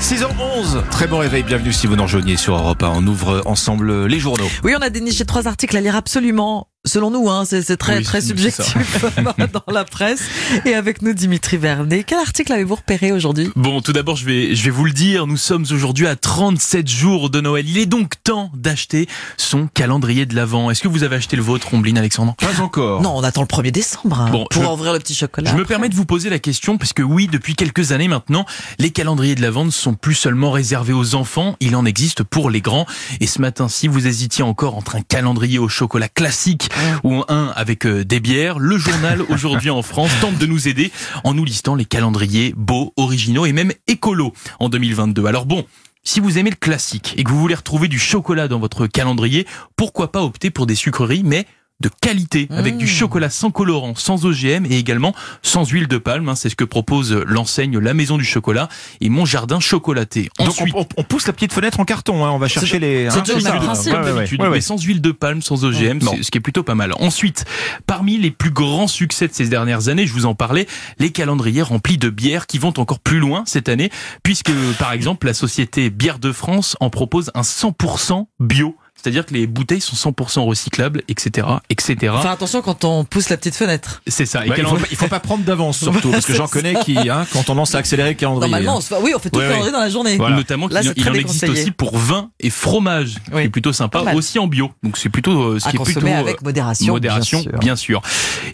6h11, très bon réveil, bienvenue si vous nous rejoignez sur Europe 1. On ouvre ensemble les journaux. Oui, on a déniché trois articles à lire absolument. Selon nous, hein, c'est c'est très Oui, très c'est subjectif dans la presse. Et avec nous, Dimitri Vernet. Quel article avez-vous repéré aujourd'hui? Bon, tout d'abord, je vais, je vais vous le dire, nous sommes aujourd'hui à 37 jours de Noël. Il est donc temps d'acheter son calendrier de l'Avent. Est-ce que vous avez acheté le vôtre, Ombline Alexandre? Pas encore. Non, on attend le 1er décembre hein, Bon, pour je- ouvrir le petit chocolat. Je me permets de vous poser la question parce que oui, depuis quelques années maintenant, les calendriers de l'Avent ne sont plus seulement réservés aux enfants, il en existe pour les grands. Et ce matin, si vous hésitiez encore entre un calendrier au chocolat classique ou un avec euh, des bières, le journal aujourd'hui en France tente de nous aider en nous listant les calendriers beaux, originaux et même écolos en 2022. Alors bon, si vous aimez le classique et que vous voulez retrouver du chocolat dans votre calendrier, pourquoi pas opter pour des sucreries, mais de qualité, avec du Mmh. chocolat sans colorant, sans OGM et également sans huile de palme. hein. C'est ce que propose l'enseigne La Maison du Chocolat et Mon Jardin Chocolaté. Donc Ensuite, on, on- on pousse la petite fenêtre en carton, hein, on va chercher les... c'est hein, ça. même principe, Ouais, ouais, mais sans huile de palme, sans OGM, c'est- ce qui est plutôt pas mal. Ensuite, parmi les plus grands succès de ces dernières années, je vous en parlais, les calendriers remplis de bières qui vont encore plus loin cette année, puisque par exemple la société Bière de France en propose un 100% bio. C'est-à-dire que les bouteilles sont 100% recyclables, etc., etc. Faire attention quand on pousse la petite fenêtre. c'est ça. Et Ouais, il, faut, il faut pas prendre d'avance surtout, parce que j'en connais qui hein, qui ont tendance à accélérer le calendrier. Normalement, on hein. se fait- oui, on fait tout Ouais, le calendrier dans la journée. Voilà. Notamment Là, il très en existe aussi pour vin et fromage, Oui. qui est plutôt sympa, aussi en bio. Donc c'est plutôt euh, ce À qui est plutôt consommer euh, avec modération. modération, bien sûr.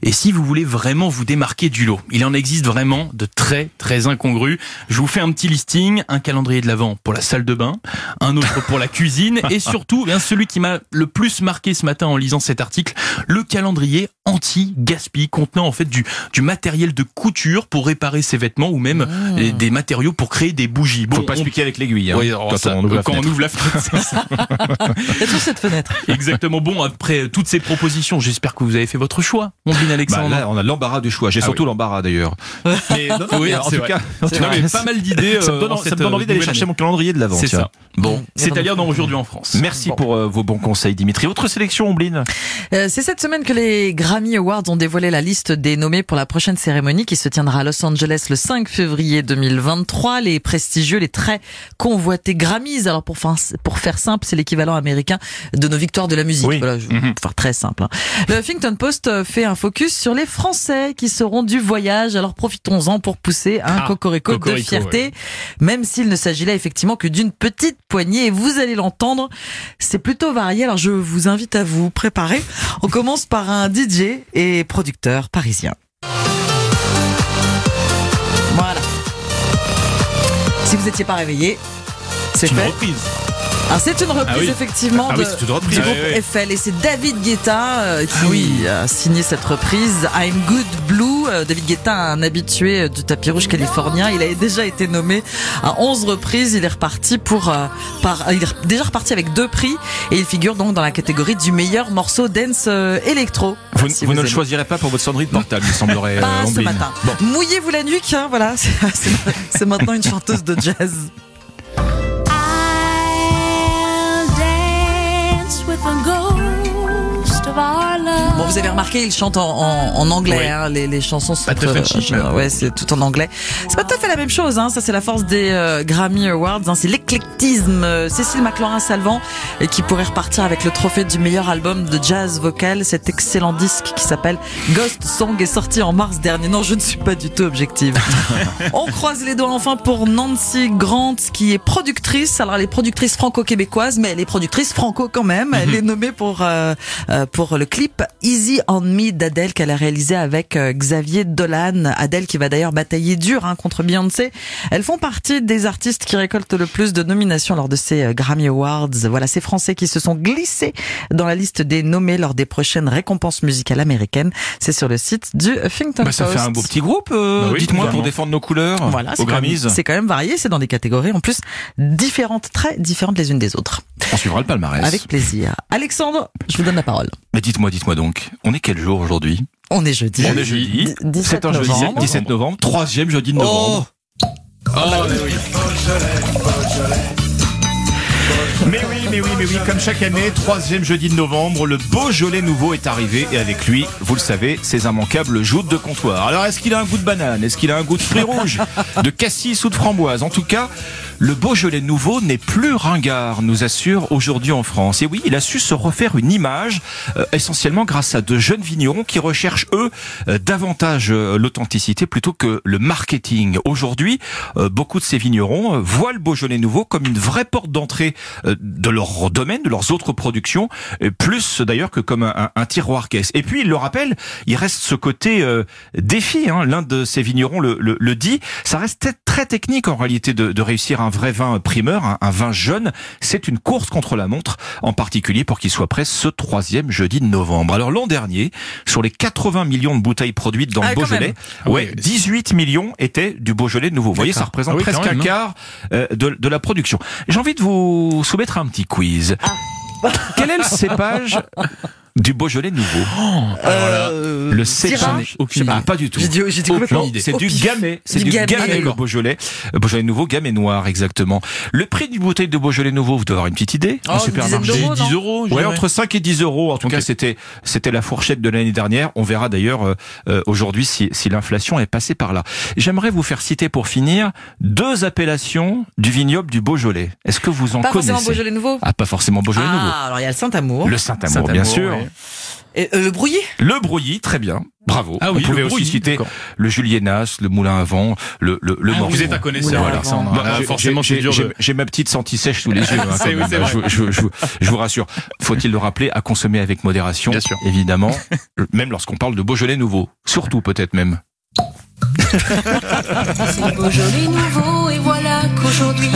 Et si vous voulez vraiment vous démarquer du lot, il en existe vraiment de très très incongrus. Je vous fais un petit listing, un calendrier de l'avant pour la salle de bain, un autre pour la cuisine et surtout, bien celui qui m'a le plus marqué ce matin en lisant cet article, le calendrier anti-gaspi contenant en fait du du matériel de couture pour réparer ses vêtements ou même Mmh. euh, des matériaux pour créer des bougies. Faut pas expliquer avec l'aiguille hein, Oui, quand, ça, on ouvre la quand fenêtre. on ouvre la fenêtre, c'est ça. Il y a cette fenêtre. Exactement. Bon, après toutes ces propositions, j'espère que vous avez fait votre choix, Ondine Bah, Alexandre. là, on a l'embarras du choix. J'ai Ah surtout l'embarras d'ailleurs. Mais non, non, Oui, mais en c'est tout vrai. cas, Non, mais pas mal d'idées. ça me euh, donne, en ça me cette, donne euh, envie d'aller chercher année. mon calendrier de l'avant. C'est ça. Bon, c'est à lire dans aujourd'hui en France. Merci Bon. pour euh, vos bons conseils, Dimitri. Autre sélection, Ombline Euh, c'est cette semaine que les Grammy Awards ont dévoilé la liste des nommés pour la prochaine cérémonie qui se tiendra à Los Angeles le 5 février 2023. Les prestigieux, les très convoités Grammys. Alors pour, faire simple, c'est l'équivalent américain de nos victoires de la musique. Oui. Voilà, je vais Mhm. faire très simple. hein. Le Huffington Post euh, fait un focus sur les Français qui seront du voyage. Alors profitons-en pour pousser un Ah, cocorico, de fierté, même s'il ne s'agit là effectivement que d'une petite poignée. Et vous allez l'entendre, c'est plutôt varié. Alors je vous invite à vous préparer. On commence par un DJ et producteur parisien. Voilà. Si vous n'étiez pas réveillé, c'est C'est une fait. reprise. Alors c'est une reprise Ah oui. effectivement Ah oui, de- une reprise. du Ah groupe oui. Eiffel et c'est David Guetta euh, qui Ah oui. a signé cette reprise I'm Good Blue. Euh, David Guetta, un habitué euh, du tapis rouge californien, il a déjà été nommé à 11 reprises. Il est reparti pour euh, par il est déjà reparti avec deux prix et il figure donc dans la catégorie du meilleur morceau dance électro. Vous, Si vous ne le choisirez pas pour votre sonnerie de portable, il semblerait. Pas ce matin. Bon. Mouillez-vous la nuque, hein, voilà. C'est maintenant une chanteuse de jazz. Bon, vous avez remarqué, il chante en, en, en anglais. Oui. Hein, les, les chansons sont Pas très Frenchy, mais- ouais, c'est tout en anglais. C'est pas tout à fait la même chose. Hein, ça, c'est la force des euh, Grammy Awards. Hein, c'est l'éclectisme. Euh, Cécile McLaurin-Salvant et qui pourrait repartir avec le trophée du meilleur album de jazz vocal. Cet excellent disque qui s'appelle Ghost Song est sorti en mars dernier. Non, je ne suis pas du tout objective. On croise les doigts enfin pour Nancy Grant qui est productrice. Alors elle est productrice franco-québécoise, mais elle est productrice franco quand même. Elle est nommée pour euh, euh, pour le clip Easy on Me d'Adèle qu'elle a réalisé avec euh, Xavier Dolan. Adèle qui va d'ailleurs batailler dur hein, contre Beyoncé. Elles font partie des artistes qui récoltent le plus de nominations lors de ces euh, Grammy Awards. Voilà ces Français qui se sont glissés dans la liste des nommés lors des prochaines récompenses musicales américaines. C'est sur le site du Huffington Bah, ça Post. fait un beau petit groupe, euh, Bah oui, dites-moi, pour défendre nos couleurs Voilà, aux Grammys. c'est quand même varié, c'est dans des catégories en plus différentes, très différentes les unes des autres. On suivra le palmarès. Avec plaisir. Alexandre, je vous donne la parole. Mais dites-moi, dites-moi donc, on est quel jour aujourd'hui On est jeudi. On est jeudi. D- 17 C'est un jeudi, novembre. 17 novembre, troisième jeudi de novembre. Oh, oui. Mais oui, mais oui, mais oui, comme chaque année, troisième jeudi de novembre, le Beaujolais nouveau est arrivé et avec lui, vous le savez, ces immanquables joutes de comptoir. Alors est-ce qu'il a un goût de banane? Est-ce qu'il a un goût de fruits rouges? De cassis ou de framboise En tout cas, le Beaujolais nouveau n'est plus ringard, nous assure aujourd'hui en France. Et oui, il a su se refaire une image, euh, essentiellement grâce à de jeunes vignerons qui recherchent, eux, euh, davantage euh, l'authenticité plutôt que le marketing. Aujourd'hui, beaucoup de ces vignerons voient le Beaujolais nouveau comme une vraie porte d'entrée de leur domaine, de leurs autres productions, plus d'ailleurs que comme un, tiroir caisse. Et puis, il le rappelle, il reste ce côté défi. Hein. L'un de ces vignerons le, le- le dit. Ça reste très- technique en réalité de, de réussir un vrai vin primeur, un, un vin jeune. C'est une course contre la montre, en particulier pour qu'il soit prêt ce troisième jeudi de novembre. Alors l'an dernier, sur les 80 millions de bouteilles produites dans Ah, le quand Beaujolais. Ah ouais, ouais. 18 millions étaient du Beaujolais nouveau. Vous voyez, ça représente Ah oui, presque même, un hein. quart euh, de, de la production. J'ai envie de vous soumettre un petit quiz. Quel est le cépage du Beaujolais nouveau Euh, Le Syrah cépage Aucune Ah, pas du tout. J'ai dit, j'ai dit Aucune complètement. idée. C'est du gamay. C'est Du du gamay. gamay, le. Beaujolais. Euh, Beaujolais nouveau, gamay noir, exactement. Le prix d'une bouteille de Beaujolais nouveau, vous devez avoir une petite idée Oh, en supermarché. dizaine d'euros, non 10 euros, Ouais, entre 5 et 10 euros. En tout cas, c'était c'était la fourchette de l'année dernière. On verra d'ailleurs euh, euh, aujourd'hui si, si l'inflation est passée par là. J'aimerais vous faire citer pour finir deux appellations du vignoble du Beaujolais. Est-ce que vous en Pas connaissez forcément Beaujolais nouveau. Ah, pas forcément Beaujolais nouveau. Ah, alors il y a le Saint-Amour. Le Saint-Amour, bien sûr. ouais. Et, euh, le Brouillé. Le Brouilly, très bien. Bravo. Ah oui, Vous pouvez le aussi citer le Julienas, le Moulin à vent, le, le, le Ah, vous êtes un connaisseur, Alexandre. Bah, Là, j'ai- forcément, j'ai- c'est dur j'ai- de... J'ai ma petite sèche sous les yeux. hein, C'est- quand oui, même. c'est vrai. je, je- je- je vous rassure. Faut-il le rappeler à consommer avec modération, Bien sûr. évidemment, même lorsqu'on parle de Beaujolais nouveau. Surtout peut-être même. C'est Beaujolais nouveau et voilà qu'aujourd'hui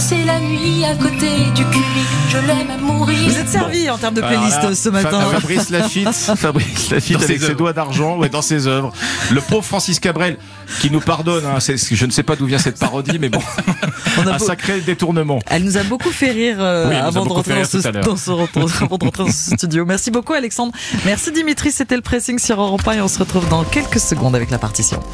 passé la nuit à côté du cubi. Je l'aime à mourir. Vous êtes servi en termes de playlist là, ce matin. Fa- Fabrice Lafitte, Fabrice Lafitte Dans avec ses doigts d'argent, ouais, dans ses œuvres. Le pauvre Francis Cabrel, qui nous pardonne, hein, je ne sais pas d'où vient cette parodie, mais bon, On a un beau- sacré détournement. Elle nous a beaucoup fait rire euh, Oui, de rentrer dans ce, dans ce- avant de rentrer dans ce studio. Merci beaucoup Alexandre. Merci Dimitri, c'était le pressing sur Europe 1 et on se retrouve dans quelques secondes avec la partition.